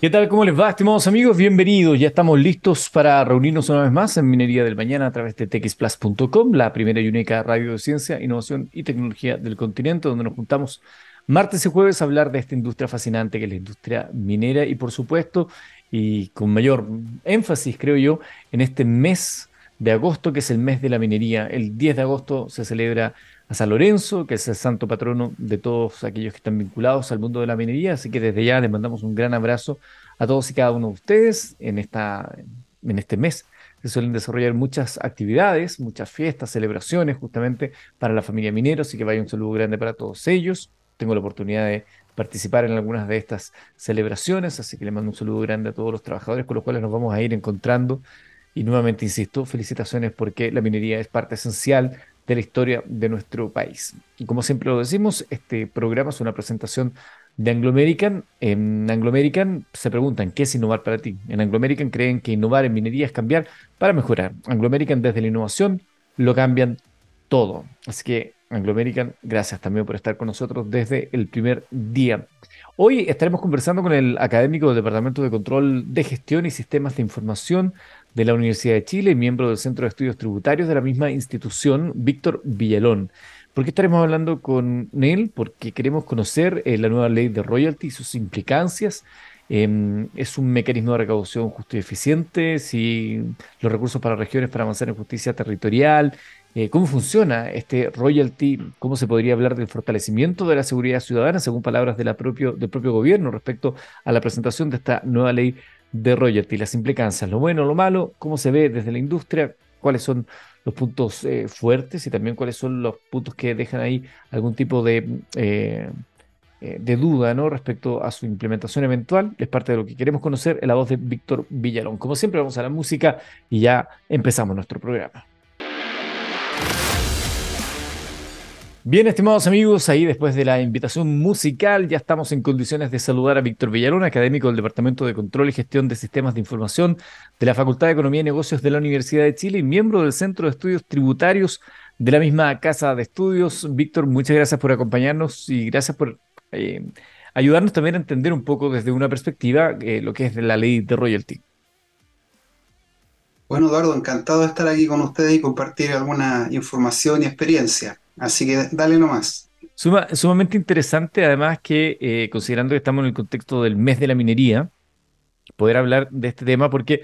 ¿Qué tal? ¿Cómo les va, estimados amigos? Bienvenidos. Ya estamos listos para reunirnos una vez más en Minería del Mañana a través de txplus.com, la primera y única radio de ciencia, innovación y tecnología del continente, donde nos juntamos martes y jueves a hablar de esta industria fascinante que es la industria minera y, por supuesto, y con mayor énfasis, creo yo, en este mes de agosto, que es el mes de la minería. El 10 de agosto se celebra a San Lorenzo, que es el santo patrono de todos aquellos que están vinculados al mundo de la minería. Así que desde ya les mandamos un gran abrazo a todos y cada uno de ustedes en, esta, en este mes. Se suelen desarrollar muchas actividades, muchas fiestas, celebraciones justamente para la familia minera, así que vaya un saludo grande para todos ellos. Tengo la oportunidad de participar en algunas de estas celebraciones, así que le mando un saludo grande a todos los trabajadores con los cuales nos vamos a ir encontrando. Y nuevamente insisto, felicitaciones porque la minería es parte esencial de la historia de nuestro país. Y como siempre lo decimos, este programa es una presentación de Anglo American. En Anglo American se preguntan, ¿qué es innovar para ti? En Anglo American creen que innovar en minería es cambiar para mejorar. Anglo American desde la innovación lo cambian todo. Así que Anglo American, gracias también por estar con nosotros desde el primer día. Hoy estaremos conversando con el académico del Departamento de Control de Gestión y Sistemas de Información de la Universidad de Chile y miembro del Centro de Estudios Tributarios de la misma institución, Víctor Villalón. ¿Por qué estaremos hablando con él? Porque queremos conocer eh, la nueva ley de royalty y sus implicancias. Em, es un mecanismo de recaudación justo y eficiente, si los recursos para regiones para avanzar en justicia territorial, eh, cómo funciona este royalty, cómo se podría hablar del fortalecimiento de la seguridad ciudadana, según palabras propio, del propio gobierno respecto a la presentación de esta nueva ley de royalty, las implicancias, lo bueno, lo malo, cómo se ve desde la industria, cuáles son los puntos eh, fuertes y también cuáles son los puntos que dejan ahí algún tipo de, eh, eh, de duda ¿no? respecto a su implementación eventual. Es parte de lo que queremos conocer en la voz de Víctor Villalón. Como siempre, vamos a la música y ya empezamos nuestro programa. Bien, estimados amigos, ahí después de la invitación musical ya estamos en condiciones de saludar a Víctor Villalón, académico del Departamento de Control y Gestión de Sistemas de Información de la Facultad de Economía y Negocios de la Universidad de Chile y miembro del Centro de Estudios Tributarios de la misma Casa de Estudios. Víctor, muchas gracias por acompañarnos y gracias por eh, ayudarnos también a entender un poco desde una perspectiva eh, lo que es la ley de royalty. Bueno, Eduardo, encantado de estar aquí con ustedes y compartir alguna información y experiencia. Así que dale nomás. sumamente interesante, además que eh, considerando que estamos en el contexto del mes de la minería, poder hablar de este tema, porque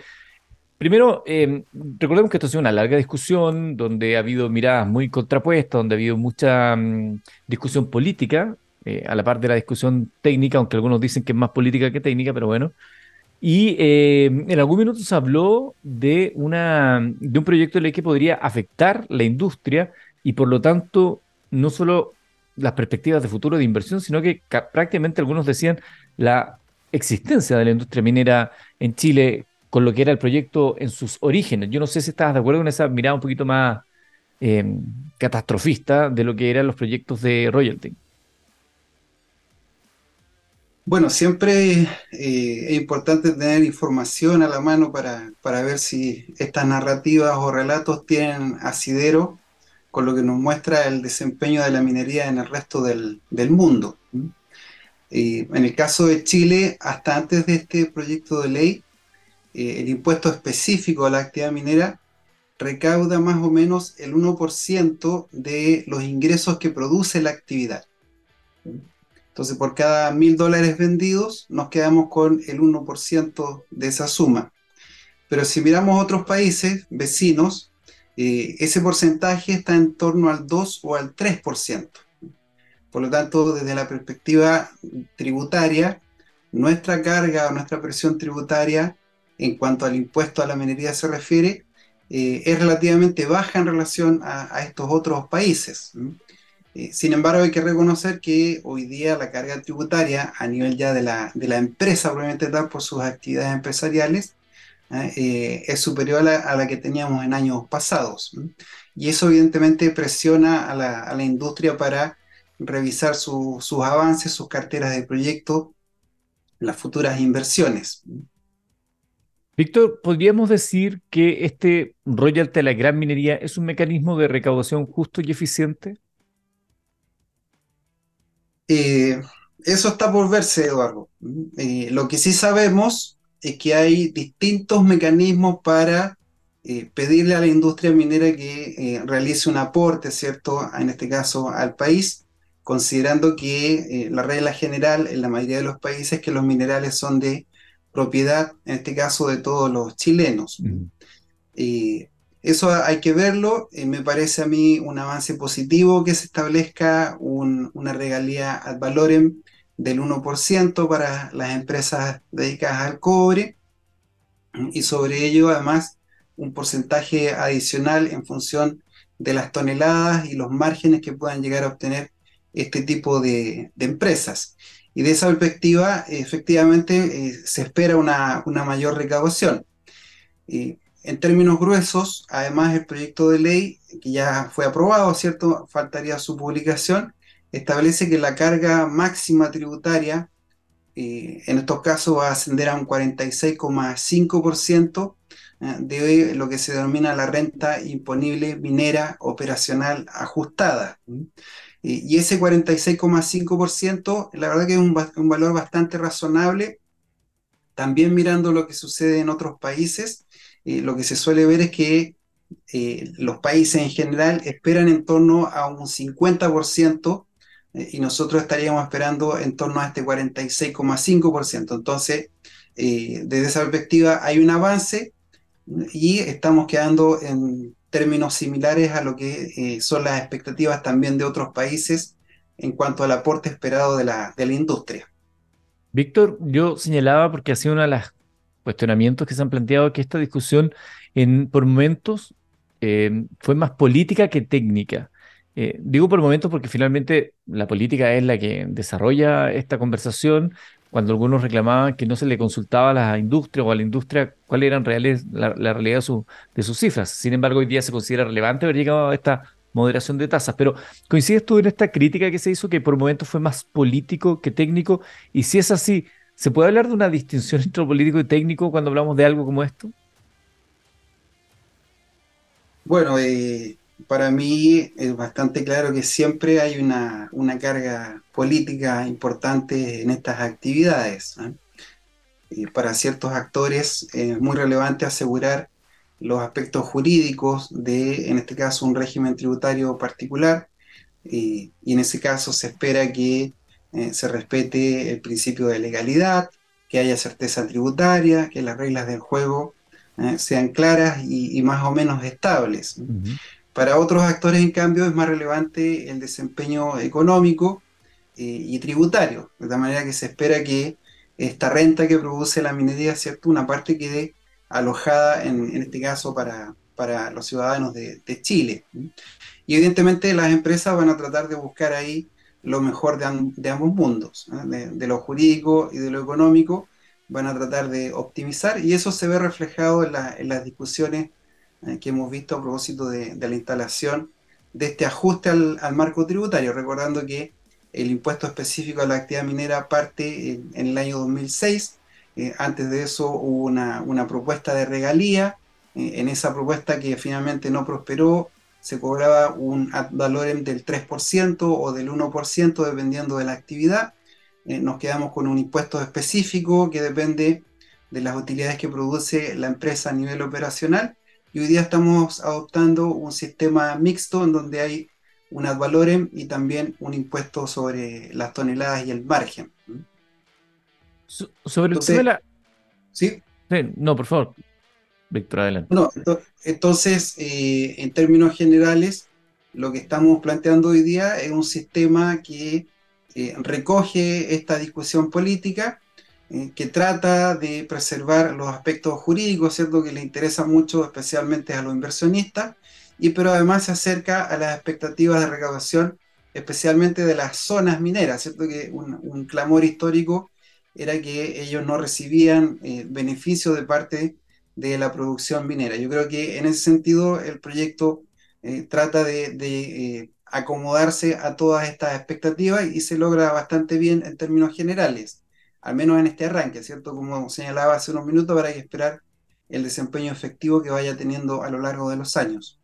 primero, em, recordemos que esto ha sido una larga discusión, donde ha habido miradas muy contrapuestas, donde ha habido mucha mm, discusión política, eh, a la par de la discusión técnica, aunque algunos dicen que es más política que técnica, pero bueno. Y em, en algún minuto se habló de, una, de un proyecto de ley que podría afectar la industria y por lo tanto no solo las perspectivas de futuro de inversión, sino que prácticamente algunos decían la existencia de la industria minera en Chile con lo que era el proyecto en sus orígenes. Yo no sé si estás de acuerdo con esa mirada un poquito más em, catastrofista de lo que eran los proyectos de royalty. Bueno, siempre eh, es importante tener información a la mano para, para, ver si estas narrativas o relatos tienen asidero con lo que nos muestra el desempeño de la minería en el resto del, mundo. en el caso de Chile, hasta antes de este proyecto de ley, eh, el impuesto específico a la actividad minera recauda más o menos el 1% de los ingresos que produce la actividad. Entonces, por cada mil dólares vendidos, nos quedamos con el 1% de esa suma. Pero si miramos otros países vecinos, eh, ese porcentaje está en torno al 2 o al 3%. Por lo tanto, desde la perspectiva tributaria, nuestra carga o nuestra presión tributaria en cuanto al impuesto a la minería se refiere, eh, es relativamente baja en relación a, estos otros países. Eh, sin embargo, hay que reconocer que hoy día la carga tributaria a nivel ya de la, de la empresa, probablemente tal por sus actividades empresariales, ¿eh? Es superior a la, que teníamos en años pasados. Y eso evidentemente presiona a la, industria para revisar sus avances, sus carteras de proyecto, las futuras inversiones. Víctor, ¿podríamos decir que este royalty de la gran minería es un mecanismo de recaudación justo y eficiente? Eh, Eso está por verse, Eduardo. Eh, lo que sí sabemos es que hay distintos mecanismos para eh, pedirle a la industria minera que eh, realice un aporte, ¿cierto? En este caso al país, considerando que la regla general en la mayoría de los países es que los minerales son de propiedad, en este caso de todos los chilenos. eso hay que verlo, me parece a mí un avance positivo que se establezca una regalía ad valorem del 1% para las empresas dedicadas al cobre y sobre ello además un porcentaje adicional en función de las toneladas y los márgenes que puedan llegar a obtener este tipo de, empresas. Y de esa perspectiva, efectivamente, eh, se espera una, mayor recaudación. en términos gruesos, además, el proyecto de ley, que ya fue aprobado, ¿cierto? Faltaría su publicación, establece que la carga máxima tributaria eh, en estos casos va a ascender a un 46,5% eh, de lo que se denomina la renta imponible minera operacional ajustada. Y ese 46,5%, la verdad que es un, valor bastante razonable. También mirando lo que sucede en otros países, eh, lo que se suele ver es que los países en general esperan en torno a un 50% y nosotros estaríamos esperando en torno a este 46,5%. Entonces, eh, desde esa perspectiva hay un avance y estamos quedando en términos similares a lo que eh, son las expectativas también de otros países en cuanto al aporte esperado de la, de la industria. Víctor, yo señalaba, porque ha sido uno de los cuestionamientos que se han planteado, que esta discusión en, por momentos eh, fue más política que técnica. Eh, digo por momentos porque finalmente la política es la que desarrolla esta conversación. Cuando algunos reclamaban que no se le consultaba a la industria o a la industria cuáles eran reales, la, realidad de, sus cifras. Sin embargo, hoy día se considera relevante haber llegado a esta moderación de tasas. Pero ¿coincides tú en esta crítica que se hizo que por momentos fue más político que técnico? Y si es así, ¿se puede hablar de una distinción entre político y técnico cuando hablamos de algo como esto? Bueno, eh, para mí es bastante claro que siempre hay una, carga política importante en estas actividades. Y para ciertos actores es muy relevante asegurar los aspectos jurídicos de, en este caso, un régimen tributario particular. Y, en ese caso se espera que eh, se respete el principio de legalidad, que haya certeza tributaria, que las reglas del juego eh, sean claras y, más o menos estables. Para otros actores, en cambio, es más relevante el desempeño económico eh, y tributario, de tal manera que se espera que esta renta que produce la minería, ¿cierto? Una parte quede alojada, en, este caso, para, para los ciudadanos de, Chile. Y evidentemente las empresas van a tratar de buscar ahí lo mejor de, ambos mundos, de, lo jurídico y de lo económico, van a tratar de optimizar y eso se ve reflejado en, en las discusiones eh, que hemos visto a propósito de, la instalación de este ajuste al, marco tributario, recordando que el impuesto específico a la actividad minera parte en, el año 2006, eh, antes de eso hubo una, propuesta de regalía, eh, en esa propuesta que finalmente no prosperó, se cobraba un ad valorem del 3% o del 1% dependiendo de la actividad. nos quedamos con un impuesto específico que depende de las utilidades que produce la empresa a nivel operacional y hoy día estamos adoptando un sistema mixto en donde hay un ad valorem y también un impuesto sobre las toneladas y el margen. sobre el tema de la... ¿sí? No, por favor. Víctor, adelante. No, entonces, eh, en términos generales, lo que estamos planteando hoy día es un sistema que eh, recoge esta discusión política eh, que trata de preservar los aspectos jurídicos, ¿cierto? Que le interesa mucho, especialmente a los inversionistas, y pero además se acerca a las expectativas de recaudación, especialmente de las zonas mineras, ¿cierto? Que un, clamor histórico era que ellos no recibían eh, beneficio de parte de la producción minera. Yo creo que en ese sentido el proyecto eh, trata de, acomodarse a todas estas expectativas y se logra bastante bien en términos generales al menos en este arranque, ¿cierto? Como señalaba hace unos minutos, para esperar el desempeño efectivo que vaya teniendo a lo largo de los años.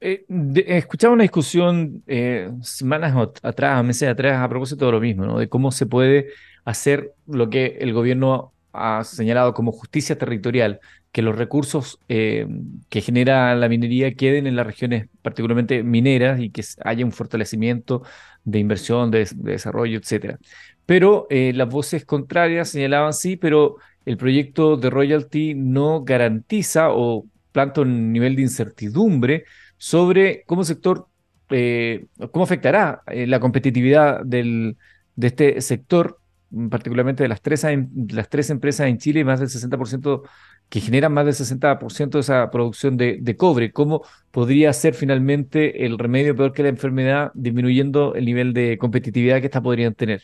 Eh, escuchaba una discusión eh, semanas atrás, meses atrás, a propósito de lo mismo, ¿no? De cómo se puede hacer lo que el gobierno ha señalado como justicia territorial, que los recursos eh, que genera la minería queden en las regiones particularmente mineras y que haya un fortalecimiento de inversión, de, desarrollo, etcétera. Pero las voces contrarias señalaban sí, pero el proyecto de royalty no garantiza o planta un nivel de incertidumbre sobre cómo sector, eh, cómo afectará eh, la competitividad del, de este sector, mm, particularmente de las tres, las tres empresas en Chile, más del 60%, que generan más del 60% de esa producción de, de, cobre. ¿Cómo podría ser finalmente el remedio peor que la enfermedad, disminuyendo el nivel de competitividad que estas podrían tener?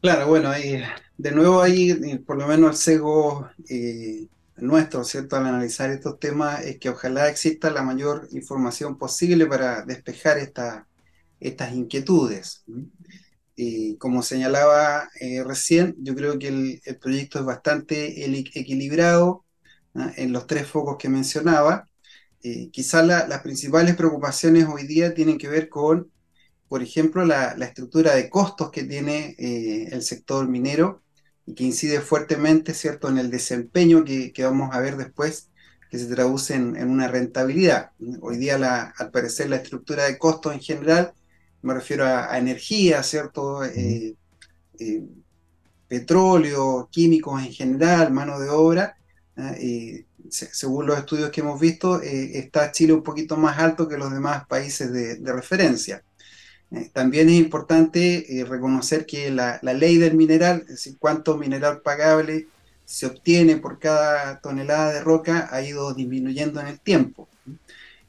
Claro, bueno, de nuevo ahí, eh, por lo menos el sesgo nuestro, ¿cierto?, al analizar estos temas es que ojalá exista la mayor información posible para despejar estas inquietudes. Y como señalaba eh, recién, yo creo que el, proyecto es bastante equilibrado en los tres focos que mencionaba. Eh, quizás las principales preocupaciones hoy día tienen que ver con, por ejemplo, la, estructura de costos que tiene eh, el sector minero y que incide fuertemente, ¿cierto?, en el desempeño que, vamos a ver después, que se traduce en, una rentabilidad. Hoy día, la, al parecer, la estructura de costos en general, me refiero a, energía, ¿cierto?, eh, eh, petróleo, químicos en general, mano de obra, ¿eh? según los estudios que hemos visto, está Chile un poquito más alto que los demás países de, de referencia. Eh, también es importante eh, reconocer que la, ley del mineral, es decir, cuánto mineral pagable se obtiene por cada tonelada de roca, ha ido disminuyendo en el tiempo.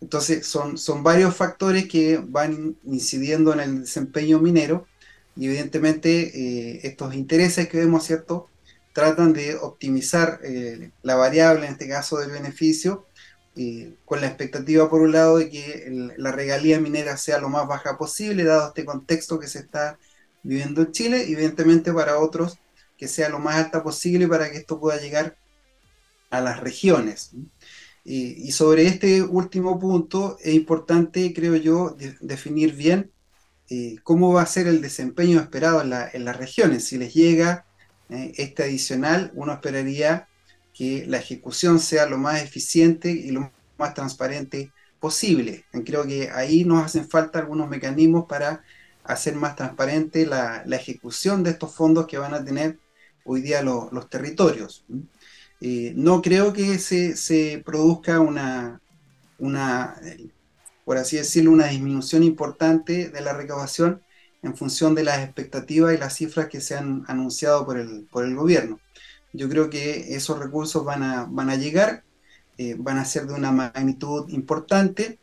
Entonces, son, son varios factores que van incidiendo en el desempeño minero y evidentemente eh, estos intereses que vemos, ¿cierto? Tratan de optimizar la variable, en este caso del beneficio, con la expectativa, por un lado, de que la regalía minera sea lo más baja posible, dado este contexto que se está viviendo en Chile, y evidentemente para otros que sea lo más alta posible para que esto pueda llegar a las regiones. Y, sobre este último punto es importante, creo yo, definir bien eh, cómo va a ser el desempeño esperado en, las regiones. Si les llega eh, este adicional, uno esperaría que la ejecución sea lo más eficiente y lo más transparente posible. Creo que ahí nos hacen falta algunos mecanismos para hacer más transparente la, ejecución de estos fondos que van a tener hoy día los territorios. Eh, no creo que se, produzca una, una, por así decirlo, una disminución importante de la recaudación en función de las expectativas y las cifras que se han anunciado por el, por el gobierno. Yo creo que esos recursos van a, van a llegar, eh, van a ser de una magnitud importante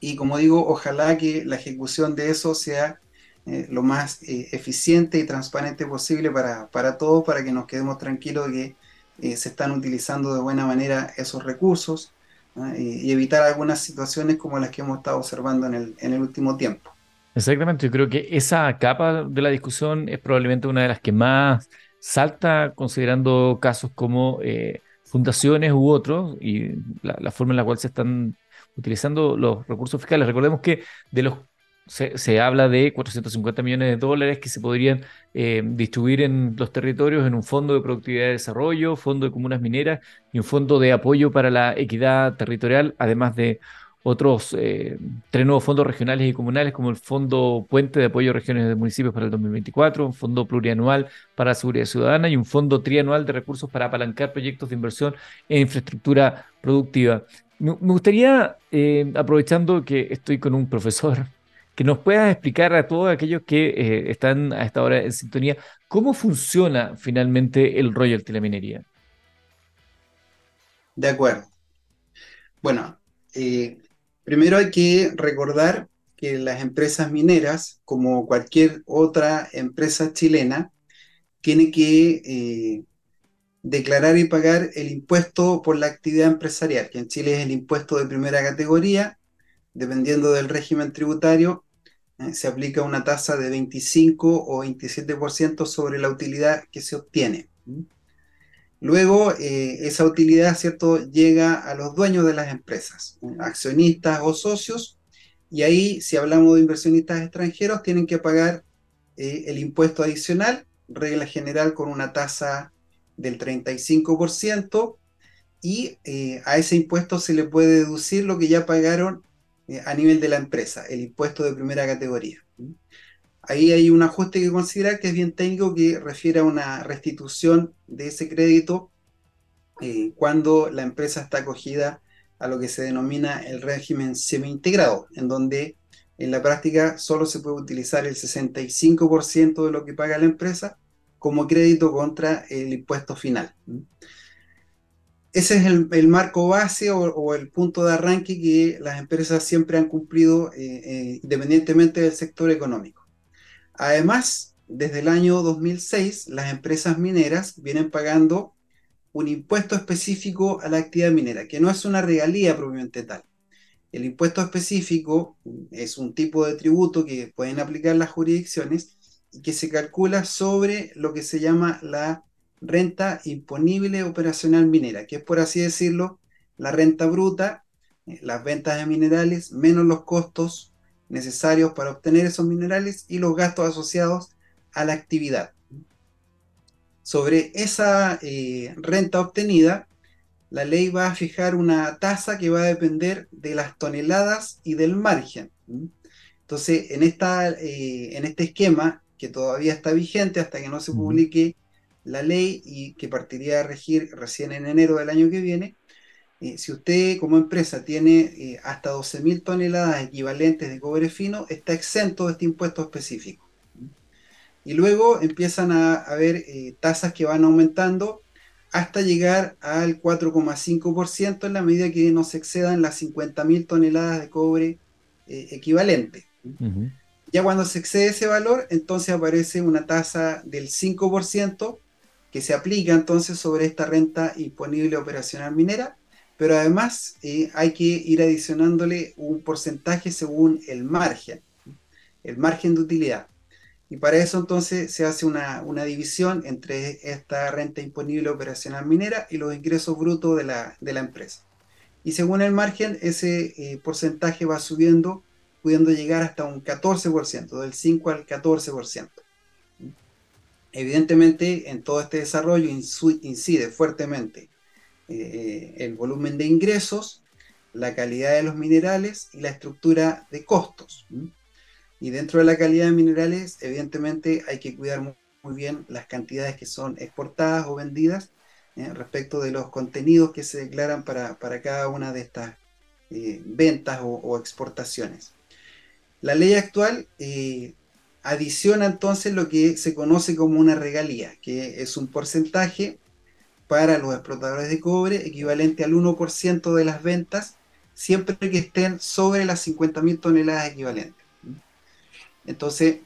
y como digo, ojalá que la ejecución de eso sea eh, lo más eh, eficiente y transparente posible para, para, todos, para que nos quedemos tranquilos de que se están utilizando de buena manera esos recursos y, evitar algunas situaciones como las que hemos estado observando en el, en el último tiempo. Exactamente, yo creo que esa capa de la discusión es probablemente una de las que más salta considerando casos como eh, fundaciones u otros y la, forma en la cual se están utilizando los recursos fiscales. Recordemos que de los se, habla de 450 millones de dólares que se podrían eh, distribuir en los territorios en un fondo de productividad y desarrollo, fondo de comunas mineras y un fondo de apoyo para la equidad territorial, además de otros eh, tres nuevos fondos regionales y comunales, como el Fondo Puente de Apoyo a Regiones de Municipios para el 2024, un fondo plurianual para seguridad ciudadana y un fondo trianual de recursos para apalancar proyectos de inversión en infraestructura productiva. Me, gustaría, eh, aprovechando que estoy con un profesor, que nos puedas explicar a todos aquellos que eh, están a esta hora en sintonía, cómo funciona finalmente el royalty de la minería. De acuerdo. Bueno, eh, Primero hay que recordar que las empresas mineras, como cualquier otra empresa chilena, tiene que eh, declarar y pagar el impuesto por la actividad empresarial, que en Chile es el impuesto de primera categoría, dependiendo del régimen tributario, eh, se aplica una tasa de 25 o 27% sobre la utilidad que se obtiene. Luego, esa utilidad, ¿cierto?, llega a los dueños de las empresas, accionistas o socios, y ahí, si hablamos de inversionistas extranjeros, tienen que pagar el impuesto adicional, regla general con una tasa del 35%, y eh, a ese impuesto se le puede deducir lo que ya pagaron eh, a nivel de la empresa, el impuesto de primera categoría. Ahí hay un ajuste que considerar que es bien técnico que refiere a una restitución de ese crédito eh, cuando la empresa está acogida a lo que se denomina el régimen semi-integrado, en donde en la práctica solo se puede utilizar el 65% de lo que paga la empresa como crédito contra el impuesto final ese es el, marco base o, el punto de arranque que las empresas siempre han cumplido eh, eh, independientemente del sector económico. Además, desde el año 2006, las empresas mineras vienen pagando un impuesto específico a la actividad minera, que no es una regalía propiamente tal. El impuesto específico es un tipo de tributo que pueden aplicar las jurisdicciones y que se calcula sobre lo que se llama la renta imponible operacional minera, que es por así decirlo la renta bruta, eh, las ventas de minerales, menos los costos necesarios para obtener esos minerales y los gastos asociados a la actividad. Sobre esa eh, renta obtenida, la ley va a fijar una tasa que va a depender de las toneladas y del margen. Entonces, en, esta, eh, en este esquema, que todavía está vigente hasta que no se publique la ley y que partiría a regir recién en enero del año que viene, eh, si usted como empresa tiene eh, hasta 12.000 toneladas equivalentes de cobre fino, está exento de este impuesto específico. Y luego empiezan a haber eh, tasas que van aumentando hasta llegar al 4,5% en la medida que no se excedan las 50.000 toneladas de cobre equivalente. Ya cuando se excede ese valor, entonces aparece una tasa del 5% que se aplica entonces sobre esta renta imponible operacional minera, pero además eh, hay que ir adicionándole un porcentaje según el margen, el margen de utilidad. Y para eso entonces se hace una, división entre esta renta imponible operacional minera y los ingresos brutos de la, empresa. Y según el margen, ese eh, porcentaje va subiendo, pudiendo llegar hasta un 14%, del 5 al 14%. Evidentemente, en todo este desarrollo incide fuertemente eh, el volumen de ingresos, la calidad de los minerales y la estructura de costos. Y dentro de la calidad de minerales, evidentemente hay que cuidar muy, bien las cantidades que son exportadas o vendidas eh, respecto de los contenidos que se declaran para, cada una de estas eh, ventas o, exportaciones. La ley actual adiciona entonces lo que se conoce como una regalía, que es un porcentaje para los explotadores de cobre equivalente al 1% de las ventas, siempre que estén sobre las 50.000 toneladas equivalentes. Entonces,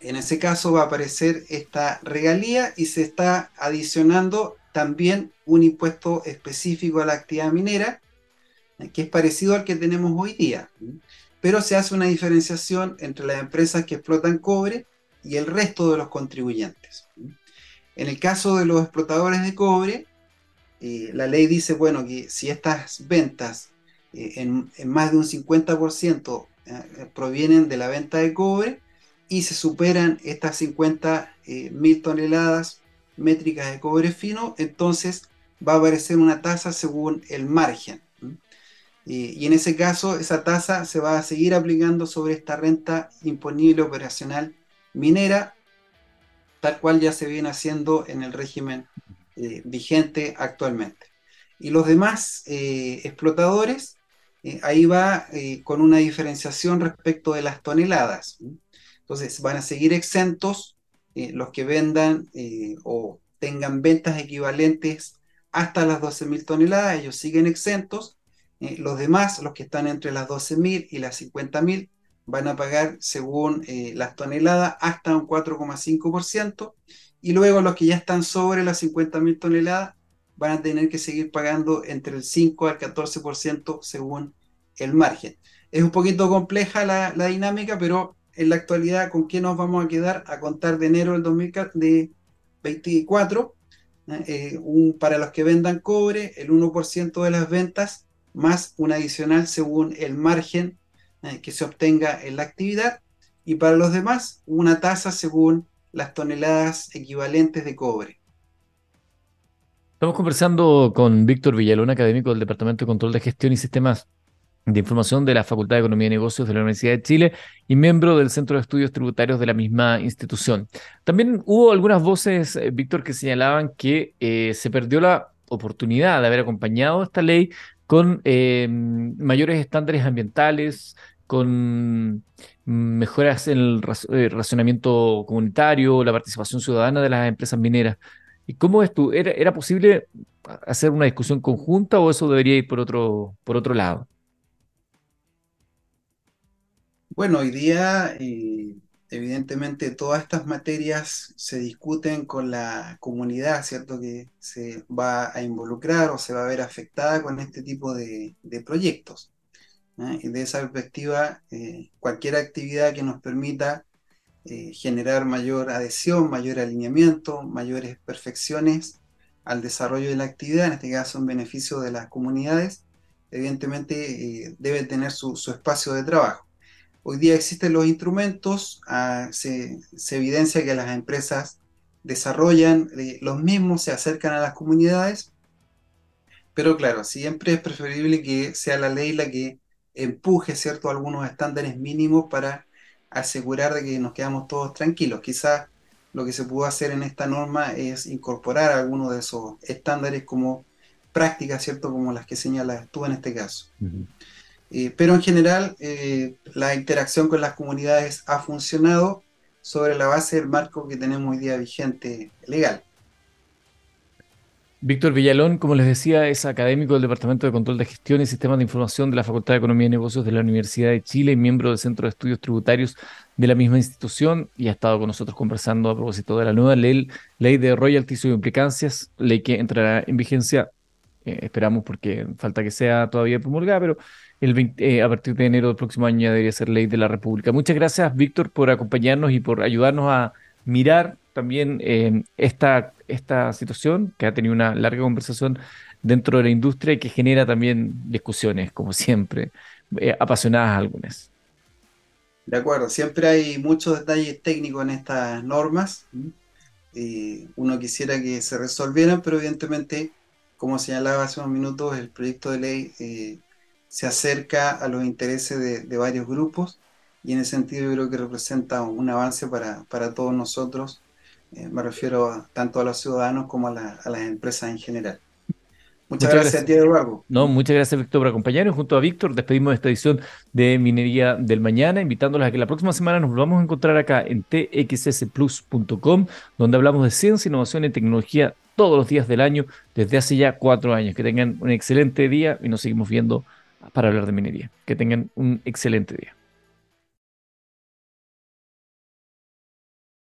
en ese caso va a aparecer esta regalía y se está adicionando también un impuesto específico a la actividad minera, que es parecido al que tenemos hoy día pero se hace una diferenciación entre las empresas que explotan cobre y el resto de los contribuyentes. En el caso de los explotadores de cobre, eh, la ley dice, bueno, que si estas ventas eh, en, más de un 50% eh, provienen de la venta de cobre y se superan estas 50 mil toneladas métricas de cobre fino, entonces va a aparecer una tasa según el margen y en ese caso, esa tasa se va a seguir aplicando sobre esta renta imponible operacional minera, tal cual ya se viene haciendo en el régimen eh, vigente actualmente. Y los demás eh, explotadores, eh, ahí va con una diferenciación respecto de las toneladas. Entonces, van a seguir exentos los que vendan o tengan ventas equivalentes hasta las 12.000 toneladas, ellos siguen exentos, los demás, los que están entre las 12.000 y las 50.000, van a pagar según eh, las toneladas hasta un 4,5%, y luego los que ya están sobre las 50.000 toneladas van a tener que seguir pagando entre el 5 al 14% según el margen. Es un poquito compleja la, dinámica, pero en la actualidad, ¿con qué nos vamos a quedar a contar de enero del 2024? eh, para los que vendan cobre, el 1% de las ventas más un adicional según el margen eh, que se obtenga en la actividad y para los demás una tasa según las toneladas equivalentes de cobre. Estamos conversando con Víctor Villalón, académico del Departamento de Control de Gestión y Sistemas de Información de la Facultad de Economía y Negocios de la Universidad de Chile y miembro del Centro de Estudios Tributarios de la misma institución. También hubo algunas voces, eh, Víctor, que señalaban que eh, se perdió la oportunidad de haber acompañado esta ley con eh, mayores estándares ambientales, con mejoras en el racionamiento comunitario, la participación ciudadana de las empresas mineras. ¿Y cómo es tú? ¿Era, ¿Era posible hacer una discusión conjunta o eso debería ir por otro, por otro lado? Bueno, hoy día eh, evidentemente todas estas materias se discuten con la comunidad, ¿cierto? Que se va a involucrar o se va a ver afectada con este tipo de, proyectos. ¿eh? Y de esa perspectiva, eh, cualquier actividad que nos permita generar mayor adhesión, mayor alineamiento, mayores perfecciones al desarrollo de la actividad, en este caso en beneficio de las comunidades, evidentemente debe tener su espacio de trabajo. Hoy día existen los instrumentos, ah, se, evidencia que las empresas desarrollan eh, los mismos, se acercan a las comunidades, pero claro, siempre es preferible que sea la ley la que empuje ¿cierto? algunos estándares mínimos para asegurar de que nos quedamos todos tranquilos. Quizás lo que se pudo hacer en esta norma es incorporar algunos de esos estándares como prácticas, ¿cierto? Como las que señalas tú en este caso. Eh, pero en general, eh, la interacción con las comunidades ha funcionado sobre la base del marco que tenemos hoy día vigente legal. Víctor Villalón, como les decía, es académico del Departamento de Control de Gestión y Sistemas de Información de la Facultad de Economía y Negocios de la Universidad de Chile y miembro del Centro de Estudios Tributarios de la misma institución y ha estado con nosotros conversando a propósito de la nueva ley, ley de royalties y implicancias, ley que entrará en vigencia, eh, esperamos porque falta que sea todavía promulgada, pero eh, a partir de enero del próximo año ya debería ser ley de la República. Muchas gracias, Víctor, por acompañarnos y por ayudarnos a mirar también eh, esta, esta situación que ha tenido una larga conversación dentro de la industria y que genera también discusiones, como siempre, eh, apasionadas algunas. De acuerdo, siempre hay muchos detalles técnicos en estas normas. uno quisiera que se resolvieran, pero evidentemente, como señalaba hace unos minutos, el proyecto de ley se acerca a los intereses de, varios grupos y en ese sentido yo creo que representa un avance para, todos nosotros, eh, me refiero tanto a los ciudadanos como a, las empresas en general. Muchas, gracias, a ti, Eduardo. No, muchas gracias, Víctor, por acompañarnos. Junto a Víctor, despedimos esta edición de Minería del Mañana, invitándolos a que la próxima semana nos volvamos a encontrar acá en txsplus.com, donde hablamos de ciencia, innovación y tecnología todos los días del año, desde hace ya cuatro años. Que tengan un excelente día y nos seguimos viendo para hablar de minería. Que tengan un excelente día.